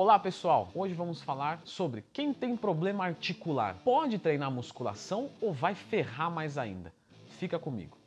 Olá pessoal, hoje vamos falar sobre quem tem problema articular pode treinar musculação ou vai ferrar mais ainda. Fica comigo.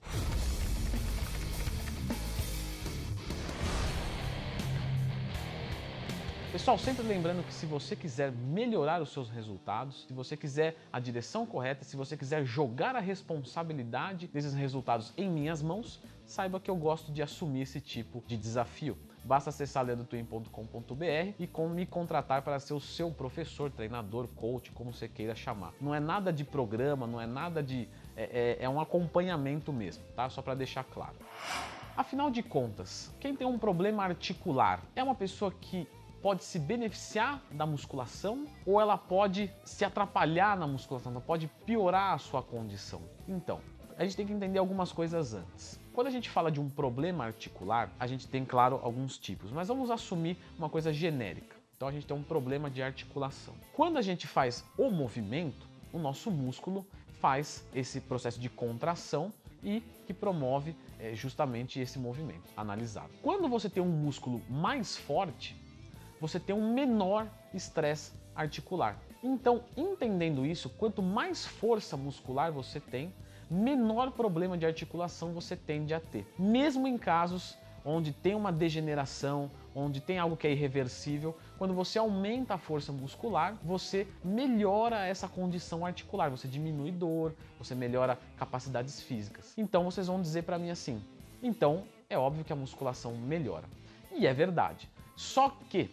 Pessoal, sempre lembrando que se você quiser melhorar os seus resultados, se você quiser a direção correta, se você quiser jogar a responsabilidade desses resultados em minhas mãos, saiba que eu gosto de assumir esse tipo de desafio. Basta acessar leandrotwin.com.br e me contratar para ser o seu professor, treinador, coach, como você queira chamar. Não é nada de programa, não é nada de. É, é, é um acompanhamento mesmo, tá? Só para deixar claro. Afinal de contas, quem tem um problema articular é uma pessoa que pode se beneficiar da musculação ou ela pode se atrapalhar na musculação, ela pode piorar a sua condição. Então, a gente tem que entender algumas coisas antes. Quando a gente fala de um problema articular, a gente tem, claro, alguns tipos, mas vamos assumir uma coisa genérica. Então a gente tem um problema de articulação. Quando a gente faz o movimento, o nosso músculo faz esse processo de contração e que promove é, justamente esse movimento analisado. Quando você tem um músculo mais forte, você tem um menor estresse articular. Então, entendendo isso, quanto mais força muscular você tem, menor problema de articulação você tende a ter. Mesmo em casos onde tem uma degeneração, onde tem algo que é irreversível, quando você aumenta a força muscular, você melhora essa condição articular, você diminui dor, você melhora capacidades físicas. Então vocês vão dizer para mim assim: então é óbvio que a musculação melhora. E é verdade. Só que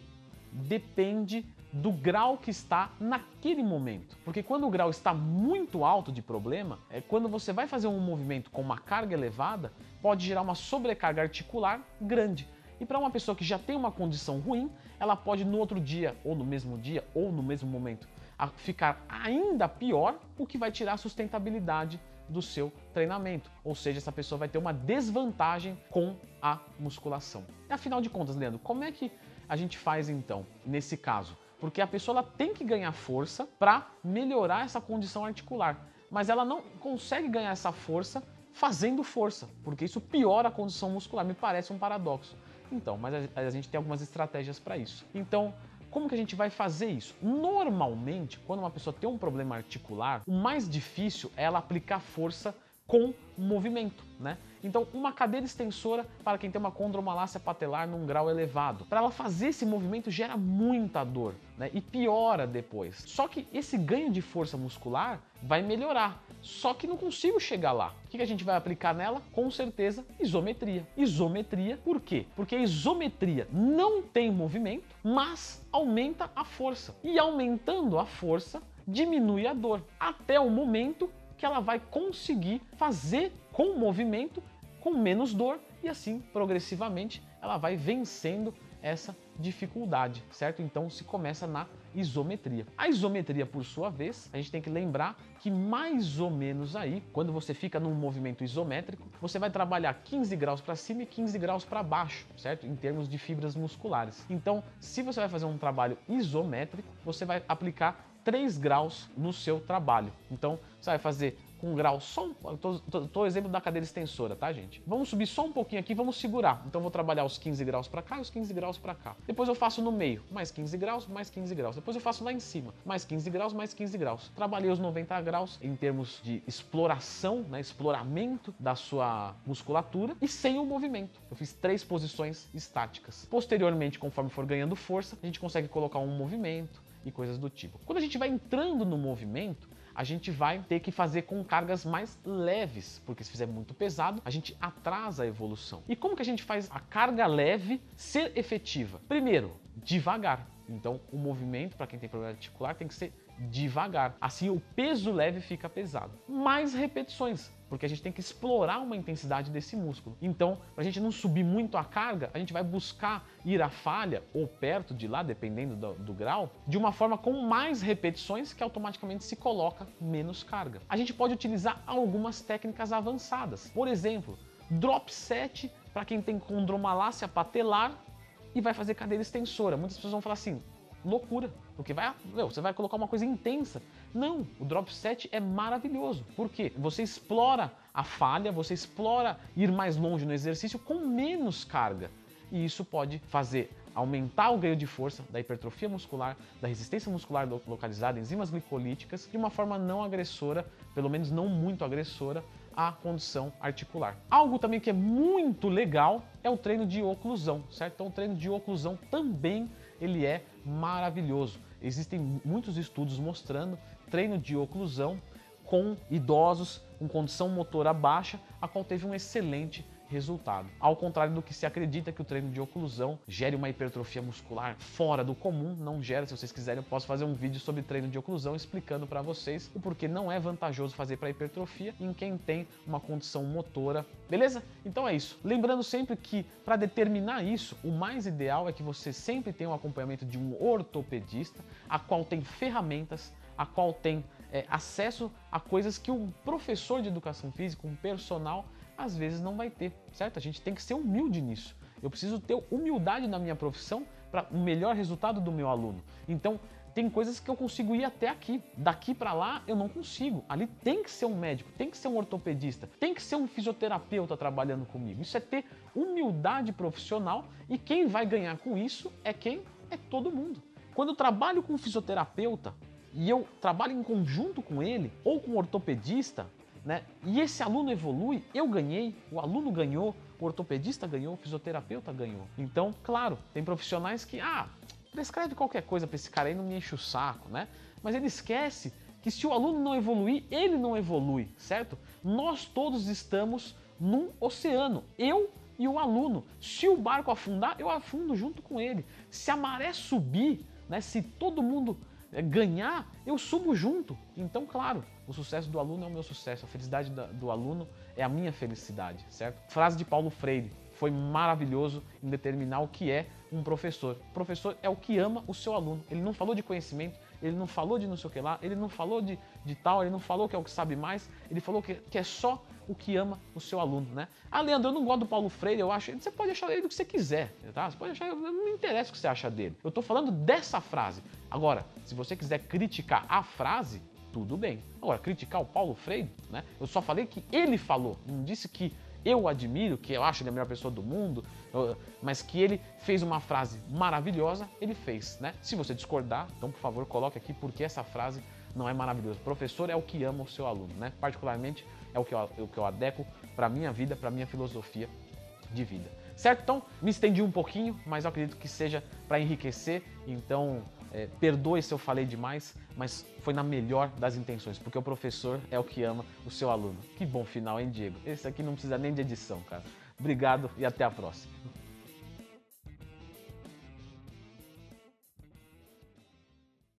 depende do grau que está naquele momento. Porque quando o grau está muito alto de problema, é quando você vai fazer um movimento com uma carga elevada, pode gerar uma sobrecarga articular grande. E para uma pessoa que já tem uma condição ruim, ela pode no outro dia, ou no mesmo dia, ou no mesmo momento, ficar ainda pior, o que vai tirar a sustentabilidade do seu treinamento. Ou seja, essa pessoa vai ter uma desvantagem com a musculação. Afinal de contas, Leandro, como é que a gente faz então nesse caso? Porque a pessoa tem que ganhar força para melhorar essa condição articular, mas ela não consegue ganhar essa força fazendo força, porque isso piora a condição muscular. Me parece um paradoxo. Então, mas a, a gente tem algumas estratégias para isso. Então, como que a gente vai fazer isso? Normalmente, quando uma pessoa tem um problema articular, o mais difícil é ela aplicar força com movimento, né? Então, uma cadeira extensora para quem tem uma condromalácia patelar num grau elevado. Para ela fazer esse movimento gera muita dor, né? E piora depois. Só que esse ganho de força muscular vai melhorar. Só que não consigo chegar lá. O que a gente vai aplicar nela? Com certeza, isometria. Isometria, por quê? Porque a isometria não tem movimento, mas aumenta a força. E aumentando a força, diminui a dor, até o momento que ela vai conseguir fazer com o movimento com menos dor e assim progressivamente ela vai vencendo essa dificuldade, certo? Então se começa na isometria. A isometria, por sua vez, a gente tem que lembrar que mais ou menos aí, quando você fica num movimento isométrico, você vai trabalhar 15 graus para cima e 15 graus para baixo, certo? Em termos de fibras musculares. Então, se você vai fazer um trabalho isométrico, você vai aplicar 3 graus no seu trabalho. Então, você vai fazer com um grau só um, tô, exemplo da cadeira extensora, tá, gente? Vamos subir só um pouquinho aqui, vamos segurar. Então vou trabalhar os 15 graus para cá e os 15 graus para cá. Depois eu faço no meio, mais 15 graus, mais 15 graus. Depois eu faço lá em cima, mais 15 graus, mais 15 graus. Trabalhei os 90 graus em termos de exploração, né, exploramento da sua musculatura e sem o movimento. Eu fiz três posições estáticas. Posteriormente, conforme for ganhando força, a gente consegue colocar um movimento, e coisas do tipo. Quando a gente vai entrando no movimento, a gente vai ter que fazer com cargas mais leves, porque se fizer muito pesado, a gente atrasa a evolução. E como que a gente faz a carga leve ser efetiva? Primeiro, devagar. Então, o movimento para quem tem problema articular tem que ser devagar. Assim, o peso leve fica pesado. Mais repetições porque a gente tem que explorar uma intensidade desse músculo. Então, para a gente não subir muito a carga, a gente vai buscar ir à falha ou perto de lá, dependendo do, do grau, de uma forma com mais repetições que automaticamente se coloca menos carga. A gente pode utilizar algumas técnicas avançadas. Por exemplo, drop set para quem tem condromalácia patelar e vai fazer cadeira extensora. Muitas pessoas vão falar assim: loucura, porque vai, meu, você vai colocar uma coisa intensa. Não, o drop set é maravilhoso. Por quê? Você explora a falha, você explora ir mais longe no exercício com menos carga. E isso pode fazer aumentar o ganho de força, da hipertrofia muscular, da resistência muscular localizada, enzimas glicolíticas, de uma forma não agressora, pelo menos não muito agressora, à condição articular. Algo também que é muito legal é o treino de oclusão, certo? Então o treino de oclusão também ele é maravilhoso. Existem muitos estudos mostrando treino de oclusão com idosos com condição motora baixa, a qual teve um excelente resultado. Ao contrário do que se acredita que o treino de oclusão gere uma hipertrofia muscular fora do comum, não gera. Se vocês quiserem, eu posso fazer um vídeo sobre treino de oclusão explicando para vocês o porquê não é vantajoso fazer para hipertrofia em quem tem uma condição motora. Beleza? Então é isso. Lembrando sempre que para determinar isso, o mais ideal é que você sempre tenha um acompanhamento de um ortopedista, a qual tem ferramentas, a qual tem é, acesso a coisas que um professor de educação física, um personal, às vezes não vai ter, certo? A gente tem que ser humilde nisso. Eu preciso ter humildade na minha profissão para o melhor resultado do meu aluno. Então, tem coisas que eu consigo ir até aqui. Daqui para lá eu não consigo. Ali tem que ser um médico, tem que ser um ortopedista, tem que ser um fisioterapeuta trabalhando comigo. Isso é ter humildade profissional e quem vai ganhar com isso é quem? É todo mundo. Quando eu trabalho com um fisioterapeuta e eu trabalho em conjunto com ele ou com um ortopedista, né? E esse aluno evolui, eu ganhei, o aluno ganhou, o ortopedista ganhou, o fisioterapeuta ganhou. Então, claro, tem profissionais que, ah, prescreve qualquer coisa para esse cara aí, não me enche o saco, né? Mas ele esquece que se o aluno não evoluir, ele não evolui, certo? Nós todos estamos num oceano, eu e o aluno. Se o barco afundar, eu afundo junto com ele. Se a maré subir, né, se todo mundo ganhar, eu subo junto. Então, claro, o sucesso do aluno é o meu sucesso, a felicidade do aluno é a minha felicidade, certo? Frase de Paulo Freire, foi maravilhoso em determinar o que é um professor. O professor é o que ama o seu aluno. Ele não falou de conhecimento, ele não falou de não sei o que lá, ele não falou de, de tal, ele não falou que é o que sabe mais, ele falou que, que é só o que ama o seu aluno, né? Ah, Leandro, eu não gosto do Paulo Freire, eu acho. Você pode achar ele do que você quiser, tá? Você pode achar, não me interessa o que você acha dele. Eu tô falando dessa frase. Agora, se você quiser criticar a frase, tudo bem. Agora, criticar o Paulo Freire, né? Eu só falei que ele falou, não disse que eu admiro, que eu acho ele a melhor pessoa do mundo, mas que ele fez uma frase maravilhosa, ele fez, né? Se você discordar, então por favor coloque aqui porque essa frase não é maravilhosa. professor é o que ama o seu aluno, né? Particularmente é o que eu, o que eu adequo para minha vida, para minha filosofia de vida. Certo? Então, me estendi um pouquinho, mas eu acredito que seja para enriquecer. Então, é, perdoe se eu falei demais, mas foi na melhor das intenções, porque o professor é o que ama o seu aluno. Que bom final, hein, Diego? Esse aqui não precisa nem de edição, cara. Obrigado e até a próxima.